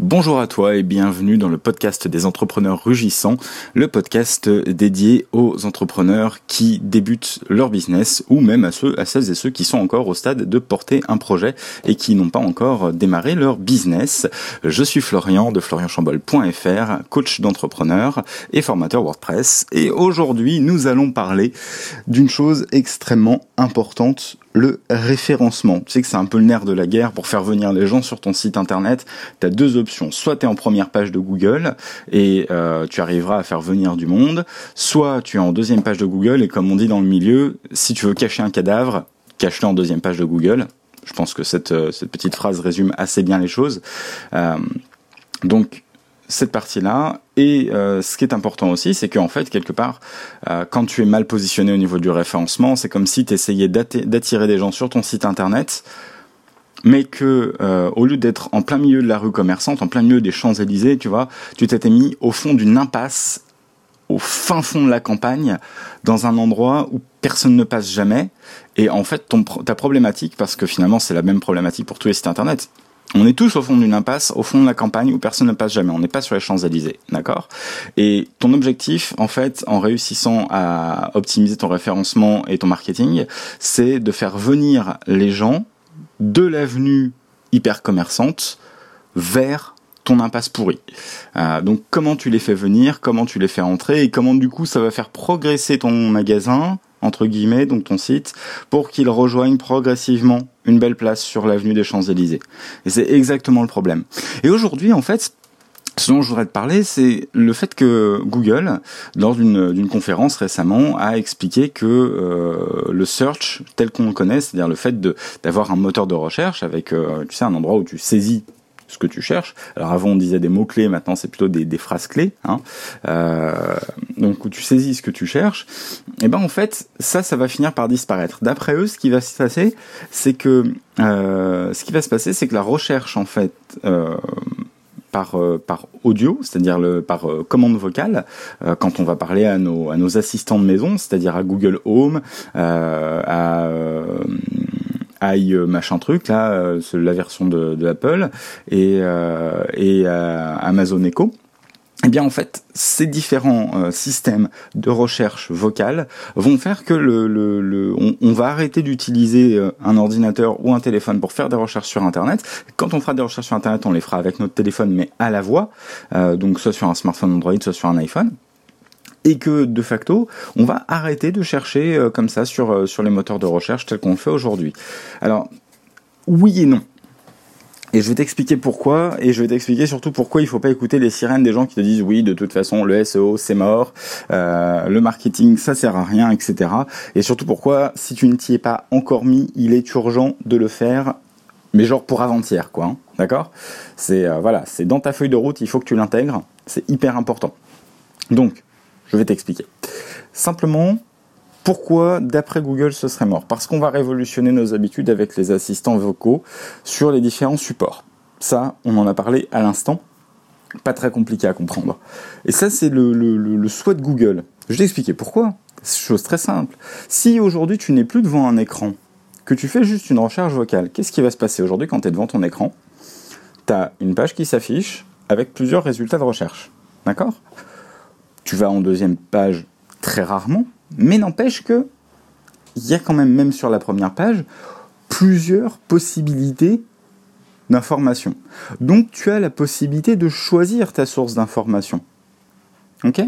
Bonjour à toi et bienvenue dans le podcast des entrepreneurs rugissants, le podcast dédié aux entrepreneurs qui débutent leur business ou même à ceux, à celles et ceux qui sont encore au stade de porter un projet et qui n'ont pas encore démarré leur business. Je suis Florian de florianchambol.fr, coach d'entrepreneurs et formateur WordPress et aujourd'hui nous allons parler d'une chose extrêmement importante le référencement. Tu sais que c'est un peu le nerf de la guerre pour faire venir les gens sur ton site internet. Tu as deux options. Soit tu es en première page de Google et euh, tu arriveras à faire venir du monde, soit tu es en deuxième page de Google et comme on dit dans le milieu, si tu veux cacher un cadavre, cache-le en deuxième page de Google. Je pense que cette, euh, petite phrase résume assez bien les choses. Euh, donc cette partie-là. Et euh, ce qui est important aussi, c'est qu'en fait, quelque part, euh, quand tu es mal positionné au niveau du référencement, c'est comme si tu essayais d'attirer des gens sur ton site internet, mais que euh, au lieu d'être en plein milieu de la rue commerçante, en plein milieu des Champs-Élysées, tu vois, tu t'étais mis au fond d'une impasse, au fin fond de la campagne, dans un endroit où personne ne passe jamais. Et en fait, ton, ta problématique, parce que finalement c'est la même problématique pour tous les sites internet, on est tous au fond d'une impasse, au fond de la campagne où personne ne passe jamais. On n'est pas sur les Champs-Élysées, d'accord? Et ton objectif, en fait, en réussissant à optimiser ton référencement et ton marketing, c'est de faire venir les gens de l'avenue hyper commerçante vers ton impasse pourrie. Euh, donc comment tu les fais venir, comment tu les fais entrer et comment du coup ça va faire progresser ton magasin entre guillemets, donc ton site, pour qu'il rejoigne progressivement une belle place sur l'avenue des Champs-Élysées. Et c'est exactement le problème. Et aujourd'hui, en fait, ce dont je voudrais te parler, c'est le fait que Google, lors d'une conférence récemment, a expliqué que euh, le search tel qu'on le connaît, c'est-à-dire le fait d'avoir un moteur de recherche avec, euh, tu sais, un endroit où tu saisis ce que tu cherches. Alors avant on disait des mots clés, maintenant c'est plutôt des, phrases clés. Hein. Euh, donc où tu saisis ce que tu cherches. Et eh ben en fait ça, ça va finir par disparaître. D'après eux, ce qui va se passer, c'est que euh, ce qui va se passer, c'est que la recherche en fait. Euh, par, par audio, c'est-à-dire par commande vocale, quand on va parler à nos, à nos assistants de maison, c'est-à-dire à Google Home, à i euh, machin truc là, euh, la version de, Apple et, euh, et Amazon Echo. Eh bien, en fait, ces différents systèmes de recherche vocale vont faire que le, le, on, va arrêter d'utiliser un ordinateur ou un téléphone pour faire des recherches sur Internet. Quand on fera des recherches sur Internet, on les fera avec notre téléphone, mais à la voix, donc soit sur un smartphone Android, soit sur un iPhone et que de facto, on va arrêter de chercher euh, comme ça sur, euh, sur les moteurs de recherche tels qu'on le fait aujourd'hui. Alors, oui et non. Et je vais t'expliquer pourquoi, et je vais t'expliquer surtout pourquoi il faut pas écouter les sirènes des gens qui te disent oui, de toute façon, le SEO c'est mort, euh, le marketing ça sert à rien, etc. Et surtout pourquoi, si tu ne t'y es pas encore mis, il est urgent de le faire, mais genre pour avant-hier, quoi. Hein, D'accord? C'est voilà, c'est dans ta feuille de route, il faut que tu l'intègres, c'est hyper important. Donc, je vais t'expliquer. Simplement, pourquoi, d'après Google, ce serait mort? Parce qu'on va révolutionner nos habitudes avec les assistants vocaux sur les différents supports. Ça, on en a parlé à l'instant. Pas très compliqué à comprendre. Et ça, c'est le, souhait de Google. Je vais t'expliquer pourquoi. C'est chose très simple. Si aujourd'hui tu n'es plus devant un écran, que tu fais juste une recherche vocale, qu'est-ce qui va se passer aujourd'hui quand tu es devant ton écran? Tu as une page qui s'affiche avec plusieurs résultats de recherche. D'accord? Tu vas en deuxième page très rarement, mais n'empêche que il y a quand même, même sur la première page, plusieurs possibilités d'information. Donc tu as la possibilité de choisir ta source d'information. Ok?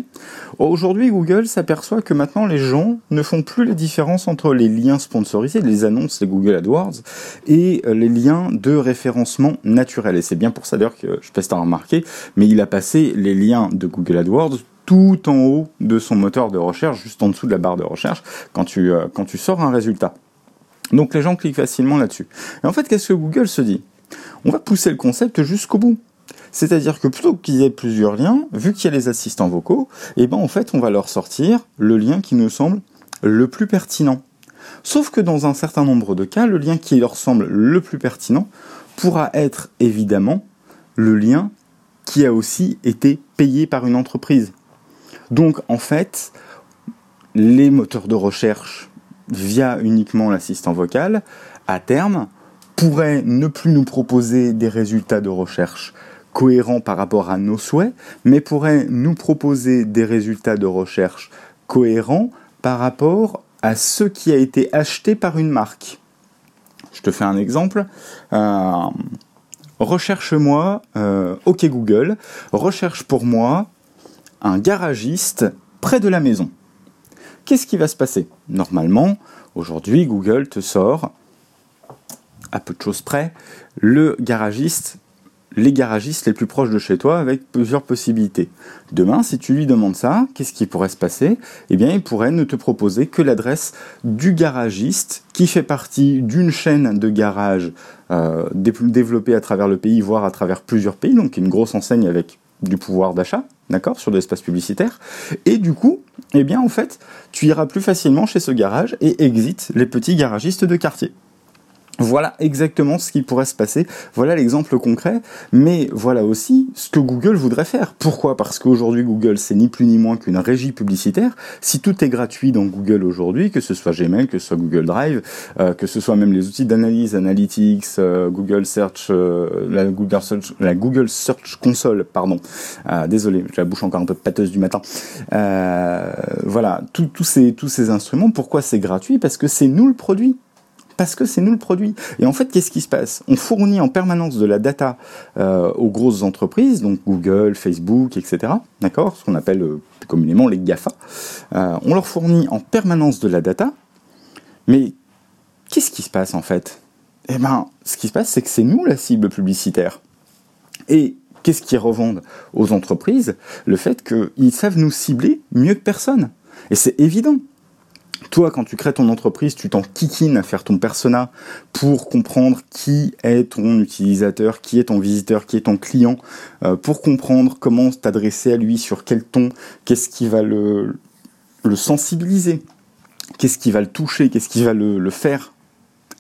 Aujourd'hui, Google s'aperçoit que maintenant les gens ne font plus la différence entre les liens sponsorisés, les annonces, les Google AdWords, et euh, les liens de référencement naturel. Et c'est bien pour ça d'ailleurs que, je sais pas si as remarqué, mais il a passé les liens de Google AdWords tout en haut de son moteur de recherche, juste en dessous de la barre de recherche, quand tu, euh, quand sors un résultat. Donc les gens cliquent facilement là-dessus. Et en fait, qu'est-ce que Google se dit? On va pousser le concept jusqu'au bout. C'est-à-dire que plutôt qu'il y ait plusieurs liens, vu qu'il y a les assistants vocaux, eh ben en fait on va leur sortir le lien qui nous semble le plus pertinent. Sauf que dans un certain nombre de cas, le lien qui leur semble le plus pertinent pourra être évidemment le lien qui a aussi été payé par une entreprise. Donc en fait, les moteurs de recherche via uniquement l'assistant vocal, à terme, pourraient ne plus nous proposer des résultats de recherche cohérent par rapport à nos souhaits, mais pourrait nous proposer des résultats de recherche cohérents par rapport à ce qui a été acheté par une marque. Je te fais un exemple. Euh, recherche-moi, euh, OK Google, recherche pour moi un garagiste près de la maison. Qu'est-ce qui va se passer? Normalement, aujourd'hui, Google te sort, à peu de choses près, le garagiste les garagistes les plus proches de chez toi avec plusieurs possibilités. Demain, si tu lui demandes ça, qu'est-ce qui pourrait se passer? Eh bien, il pourrait ne te proposer que l'adresse du garagiste qui fait partie d'une chaîne de garages euh, développée à travers le pays, voire à travers plusieurs pays, donc une grosse enseigne avec du pouvoir d'achat, d'accord, sur l'espace publicitaire. Et du coup, eh bien, en fait, tu iras plus facilement chez ce garage et exit les petits garagistes de quartier. Voilà exactement ce qui pourrait se passer. Voilà l'exemple concret. Mais voilà aussi ce que Google voudrait faire. Pourquoi? Parce qu'aujourd'hui, Google, c'est ni plus ni moins qu'une régie publicitaire. Si tout est gratuit dans Google aujourd'hui, que ce soit Gmail, que ce soit Google Drive, euh, que ce soit même les outils d'analyse, Analytics, euh, Google Search, euh, la Google Search, la Google Search Console, pardon. désolé, j'ai la bouche encore un peu pâteuse du matin. voilà, tous ces, tous ces instruments, pourquoi c'est gratuit? Parce que c'est nous le produit parce que c'est nous le produit. Et en fait, qu'est-ce qui se passe? On fournit en permanence de la data euh, aux grosses entreprises, donc Google, Facebook, etc. D'accord? Ce qu'on appelle euh, communément les GAFA. Euh, on leur fournit en permanence de la data, mais qu'est-ce qui se passe en fait? Eh bien, ce qui se passe, c'est que c'est nous la cible publicitaire. Et qu'est-ce qu'ils revendent aux entreprises? Le fait qu'ils savent nous cibler mieux que personne. Et c'est évident toi, quand tu crées ton entreprise, tu t'en kikines à faire ton persona pour comprendre qui est ton utilisateur, qui est ton visiteur, qui est ton client, euh, pour comprendre comment t'adresser à lui, sur quel ton, qu'est-ce qui va le, sensibiliser, qu'est-ce qui va le toucher, qu'est-ce qui va le, faire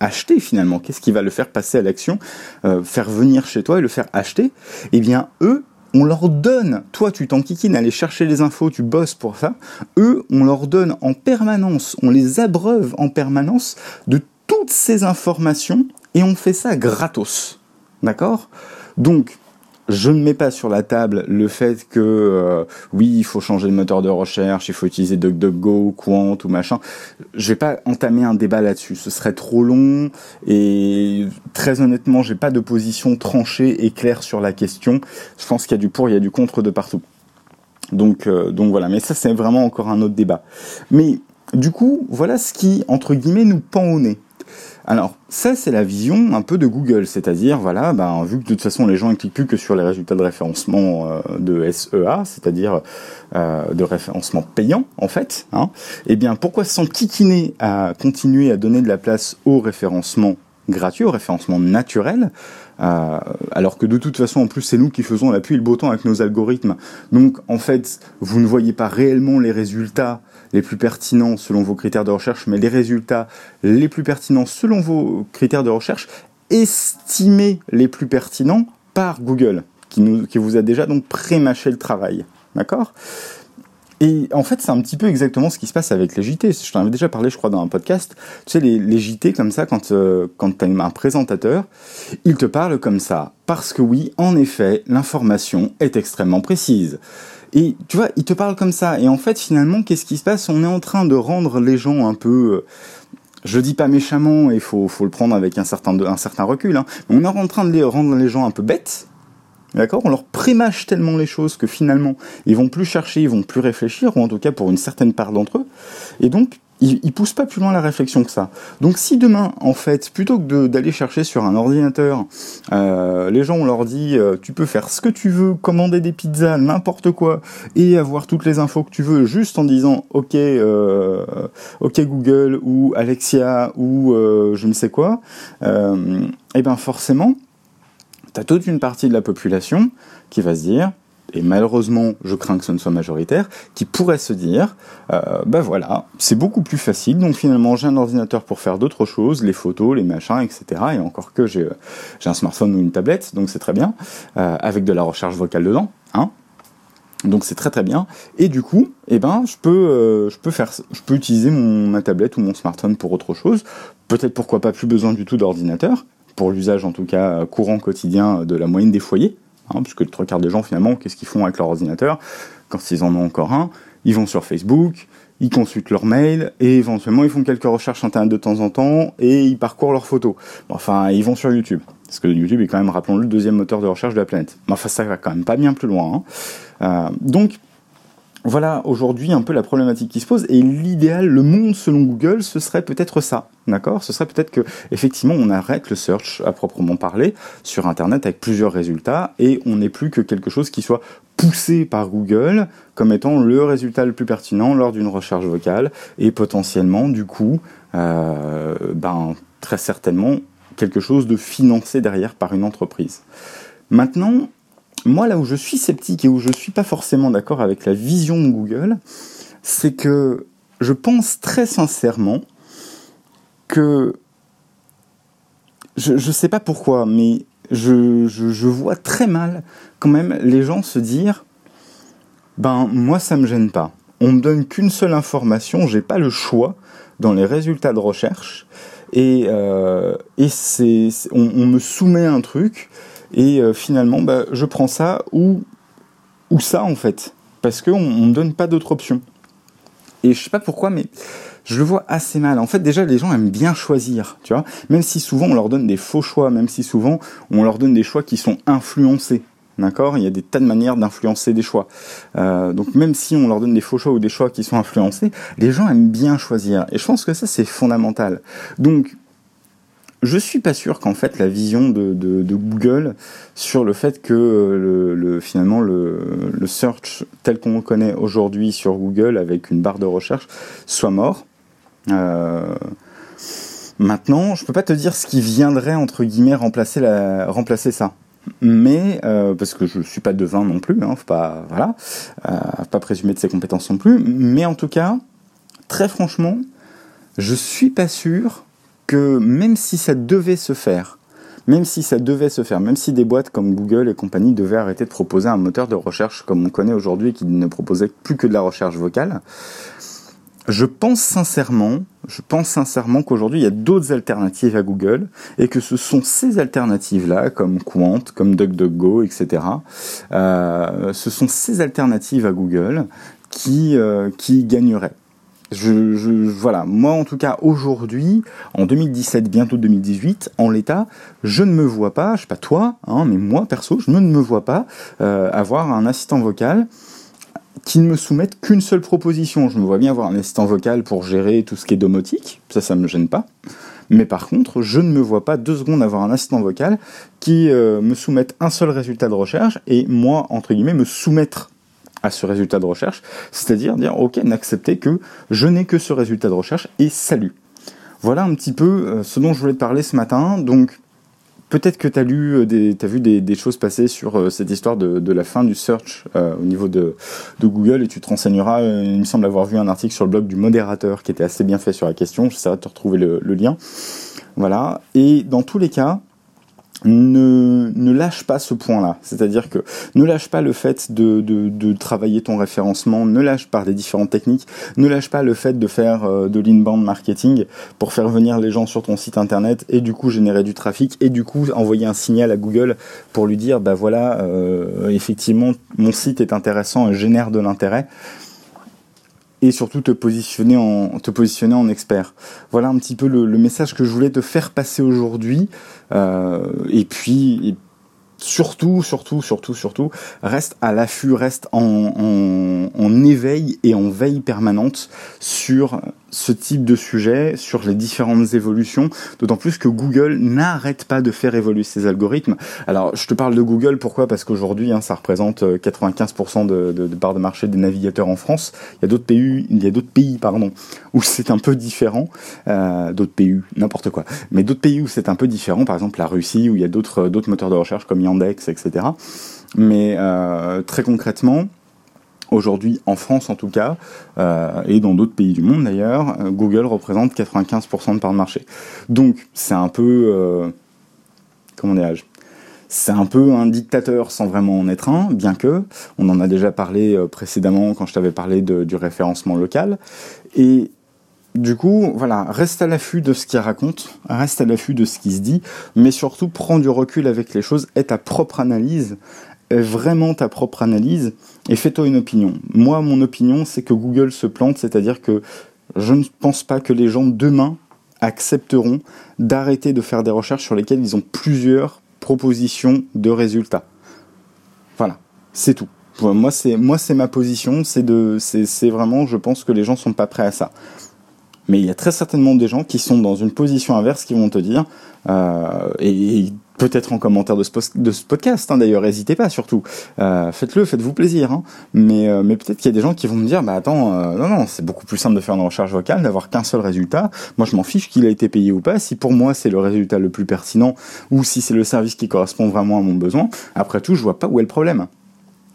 acheter finalement, qu'est-ce qui va le faire passer à l'action, euh, faire venir chez toi et le faire acheter, eh bien eux, on leur donne, toi tu t'enquiquines aller chercher les infos, tu bosses pour ça, eux, on leur donne en permanence, on les abreuve en permanence de toutes ces informations et on fait ça gratos. D'accord? Donc, je ne mets pas sur la table le fait que euh, oui, il faut changer le moteur de recherche, il faut utiliser DuckDuckGo, Quant ou machin. Je vais pas entamer un débat là-dessus, ce serait trop long et très honnêtement, j'ai pas de position tranchée et claire sur la question. Je pense qu'il y a du pour, il y a du contre de partout. Donc euh, donc voilà, mais ça c'est vraiment encore un autre débat. Mais du coup, voilà ce qui entre guillemets nous pend au nez. Alors, ça, c'est la vision un peu de Google, c'est-à-dire, voilà, ben, vu que de toute façon les gens ne cliquent plus que sur les résultats de référencement euh, de SEA, c'est-à-dire euh, de référencement payant, en fait, hein, eh bien, pourquoi s'enquiquiner à continuer à donner de la place au référencement gratuit, au référencement naturel, alors que de toute façon, en plus, c'est nous qui faisons la pluie et le beau temps avec nos algorithmes. Donc, en fait, vous ne voyez pas réellement les résultats les plus pertinents selon vos critères de recherche, mais les résultats les plus pertinents selon vos critères de recherche, estimés les plus pertinents par Google, qui vous a déjà donc pré-mâché le travail. D'accord? Et en fait, c'est un petit peu exactement ce qui se passe avec les JT. Je t'en avais déjà parlé, je crois, dans un podcast. Tu sais, les, JT, comme ça, quand, euh, quand tu un présentateur, il te parle comme ça. Parce que oui, en effet, l'information est extrêmement précise. Et tu vois, il te parle comme ça. Et en fait, finalement, qu'est-ce qui se passe? On est en train de rendre les gens un peu... Euh, je dis pas méchamment, il faut, faut le prendre avec un certain, un certain recul, hein, on est en train de les rendre les gens un peu bêtes, D'accord? On leur prémâche tellement les choses que finalement, ils vont plus chercher, ils vont plus réfléchir, ou en tout cas pour une certaine part d'entre eux. Et donc, ils, ils poussent pas plus loin la réflexion que ça. Donc si demain, en fait, plutôt que d'aller chercher sur un ordinateur, euh, les gens on leur dit euh, tu peux faire ce que tu veux, commander des pizzas, n'importe quoi, et avoir toutes les infos que tu veux, juste en disant ok, euh, ok Google ou Alexia ou je ne sais quoi, et eh ben forcément t'as toute une partie de la population qui va se dire, et malheureusement, je crains que ce ne soit majoritaire, qui pourrait se dire, euh, ben voilà, c'est beaucoup plus facile, donc finalement j'ai un ordinateur pour faire d'autres choses, les photos, les machins, etc. Et encore que j'ai un smartphone ou une tablette, donc c'est très bien, euh, avec de la recherche vocale dedans, hein. Donc c'est très très bien. Et du coup, eh ben, je peux, euh, utiliser ma tablette ou mon smartphone pour autre chose. Peut-être pourquoi pas plus besoin du tout d'ordinateur pour l'usage en tout cas courant quotidien de la moyenne des foyers. hein, puisque le trois quarts des gens finalement, qu'est-ce qu'ils font avec leur ordinateur quand ils en ont encore un? Ils vont sur Facebook, ils consultent leur mail et éventuellement ils font quelques recherches internet de temps en temps et ils parcourent leurs photos. Enfin, ils vont sur YouTube. Parce que YouTube est quand même, rappelons-le, le deuxième moteur de recherche de la planète. Mais enfin, ça va quand même pas bien plus loin. Hein. Euh, donc, voilà aujourd'hui un peu la problématique qui se pose et l'idéal, le monde selon Google, ce serait peut-être ça, d'accord? Ce serait peut-être que effectivement on arrête le search à proprement parler sur Internet avec plusieurs résultats et on n'est plus que quelque chose qui soit poussé par Google comme étant le résultat le plus pertinent lors d'une recherche vocale et potentiellement du coup, euh, ben très certainement quelque chose de financé derrière par une entreprise. Maintenant, moi, là où je suis sceptique et où je ne suis pas forcément d'accord avec la vision de Google, c'est que je pense très sincèrement que je ne sais pas pourquoi, mais je, vois très mal quand même les gens se dire ben moi ça me gêne pas. On me donne qu'une seule information, j'ai pas le choix dans les résultats de recherche et, euh, c'est on, me soumet un truc et euh, finalement, bah, je prends ça ou, ou ça en fait, parce qu'on ne donne pas d'autre option. Et je sais pas pourquoi, mais je le vois assez mal. En fait, déjà, les gens aiment bien choisir, tu vois. Même si souvent on leur donne des faux choix, même si souvent on leur donne des choix qui sont influencés. D'accord? Il y a des tas de manières d'influencer des choix. Euh, donc même si on leur donne des faux choix ou des choix qui sont influencés, les gens aiment bien choisir. Et je pense que ça, c'est fondamental. Donc je suis pas sûr qu'en fait la vision de, Google sur le fait que euh, le, finalement le, search tel qu'on le connaît aujourd'hui sur Google avec une barre de recherche soit mort. Euh, maintenant, je peux pas te dire ce qui viendrait entre guillemets remplacer la remplacer ça. Mais euh, parce que je suis pas devin non plus, hein, faut pas voilà, pas présumer de ses compétences non plus. Mais en tout cas, très franchement, je suis pas sûr que même si ça devait se faire, même si ça devait se faire, même si des boîtes comme Google et compagnie devaient arrêter de proposer un moteur de recherche comme on connaît aujourd'hui qui ne proposait plus que de la recherche vocale, je pense sincèrement, je pense sincèrement qu'aujourd'hui il y a d'autres alternatives à Google et que ce sont ces alternatives-là, comme Quant, comme DuckDuckGo, etc. Euh, ce sont ces alternatives à Google qui euh, qui gagneraient. Je, voilà, moi en tout cas aujourd'hui, en 2017, bientôt 2018, en l'état, je ne me vois pas, je sais pas toi, hein, mais moi perso, je ne me vois pas euh, avoir un assistant vocal qui ne me soumette qu'une seule proposition. Je me vois bien avoir un assistant vocal pour gérer tout ce qui est domotique, ça, ça me gêne pas. Mais par contre, je ne me vois pas deux secondes avoir un assistant vocal qui euh, me soumette un seul résultat de recherche et moi, entre guillemets, me soumettre à ce résultat de recherche, c'est-à-dire dire ok, n'accepter que je n'ai que ce résultat de recherche et salut. Voilà un petit peu euh, ce dont je voulais te parler ce matin. Donc peut-être que tu as lu, euh, des, as vu des, choses passer sur euh, cette histoire de, la fin du search au niveau de, Google et tu te renseigneras. il me semble avoir vu un article sur le blog du modérateur qui était assez bien fait sur la question. J'essaierai de te retrouver le lien. Voilà. Et dans tous les cas, ne, ne lâche pas ce point-là. C'est-à-dire que ne lâche pas le fait de, de, travailler ton référencement, ne lâche pas des différentes techniques, ne lâche pas le fait de faire euh, de l'inbound marketing pour faire venir les gens sur ton site internet et du coup générer du trafic et du coup envoyer un signal à Google pour lui dire bah voilà euh, effectivement mon site est intéressant et génère de l'intérêt et surtout te positionner en te positionner en expert. Voilà un petit peu le, message que je voulais te faire passer aujourd'hui. Euh, et puis surtout, surtout, surtout, surtout, reste à l'affût, reste en, en, en, éveil et en veille permanente sur ce type de sujet, sur les différentes évolutions, d'autant plus que Google n'arrête pas de faire évoluer ses algorithmes. Alors, je te parle de Google, pourquoi? Parce qu'aujourd'hui, hein, ça représente 95% euh, de, de, de part de marché des navigateurs en France. Il y a d'autres pays, il y a d'autres pays, pardon, où c'est un peu différent. Euh, d'autres pays, n'importe quoi. Mais d'autres pays où c'est un peu différent, par exemple la Russie, où il y a d'autres moteurs de recherche comme Yandex, etc. Mais euh, très concrètement, Aujourd'hui, en France en tout cas, euh, et dans d'autres pays du monde d'ailleurs, euh, Google représente 95% de part de marché. Donc c'est un peu, euh, comment dirais-je, c'est un peu un dictateur sans vraiment en être un, bien que on en a déjà parlé euh, précédemment quand je t'avais parlé du référencement local. Et du coup, voilà, reste à l'affût de ce qu'il raconte, reste à l'affût de ce qui se dit, mais surtout prends du recul avec les choses, aie ta propre analyse vraiment ta propre analyse et fais-toi une opinion. Moi, mon opinion, c'est que Google se plante, c'est-à-dire que je ne pense pas que les gens demain accepteront d'arrêter de faire des recherches sur lesquelles ils ont plusieurs propositions de résultats. Voilà, c'est tout. Moi, c'est moi, c'est ma position. C'est de, c'est vraiment, je pense que les gens sont pas prêts à ça. Mais il y a très certainement des gens qui sont dans une position inverse qui vont te dire, euh, et, peut-être en commentaire de ce, podcast hein, d'ailleurs, n'hésitez pas surtout, euh, faites-le, faites-vous plaisir. Hein. Mais, euh, mais peut-être qu'il y a des gens qui vont me dire, bah attends, euh, non non, c'est beaucoup plus simple de faire une recherche vocale, d'avoir qu'un seul résultat. Moi, je m'en fiche qu'il a été payé ou pas. Si pour moi c'est le résultat le plus pertinent ou si c'est le service qui correspond vraiment à mon besoin, après tout, je vois pas où est le problème.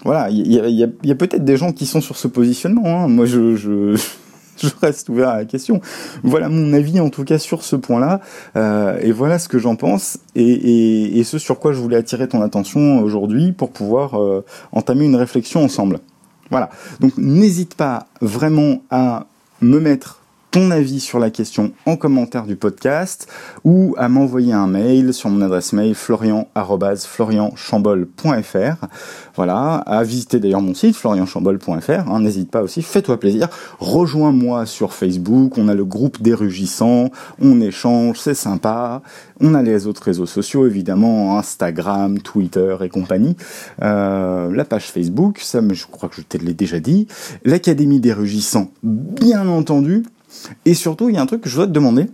Voilà, il y a, peut-être des gens qui sont sur ce positionnement. Hein. Moi, je je reste ouvert à la question. Voilà mon avis en tout cas sur ce point-là, euh, et voilà ce que j'en pense, et, ce sur quoi je voulais attirer ton attention aujourd'hui pour pouvoir euh, entamer une réflexion ensemble. Voilà. Donc n'hésite pas vraiment à me mettre ton avis sur la question en commentaire du podcast ou à m'envoyer un mail sur mon adresse mail florian@florianchambol.fr. Voilà, à visiter d'ailleurs mon site florianchambol.fr, hein, n'hésite pas aussi, fais-toi plaisir, rejoins-moi sur Facebook, on a le groupe des rugissants, on échange, c'est sympa, on a les autres réseaux sociaux évidemment, Instagram, Twitter et compagnie, euh, la page Facebook, ça je crois que je te l'ai déjà dit, l'Académie des rugissants, bien entendu, et surtout, il y a un truc que je voudrais te demander.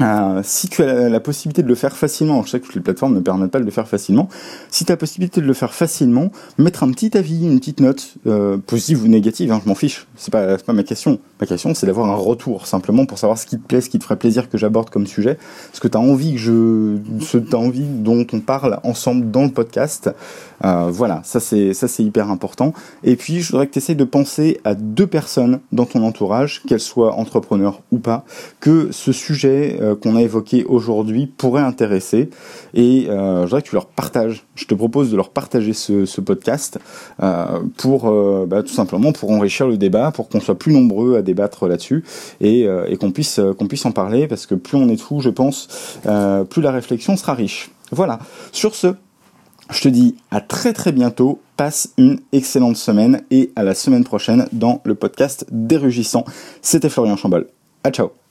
Euh, si tu as la, possibilité de le faire facilement, je sais que toutes les plateformes ne permettent pas de le faire facilement, si tu as la possibilité de le faire facilement, mettre un petit avis, une petite note, euh, positive ou négative, hein, je m'en fiche, c'est pas, pas ma question. Ma question, c'est d'avoir un retour, simplement pour savoir ce qui te plaît, ce qui te ferait plaisir que j'aborde comme sujet, ce que tu as envie que je, ce que as envie dont on parle ensemble dans le podcast. Euh, voilà, ça c'est ça c'est hyper important. Et puis, je voudrais que tu essayes de penser à deux personnes dans ton entourage, qu'elles soient entrepreneurs ou pas, que ce sujet euh, qu'on a évoqué aujourd'hui pourrait intéresser. Et euh, je voudrais que tu leur partages. Je te propose de leur partager ce, podcast euh, pour bah, tout simplement pour enrichir le débat, pour qu'on soit plus nombreux à débattre là-dessus et, qu'on puisse en parler parce que plus on est fou, je pense, plus la réflexion sera riche. Voilà. Sur ce, je te dis à très très bientôt, passe une excellente semaine et à la semaine prochaine dans le podcast des rugissants. C'était Florian Chambol. À ciao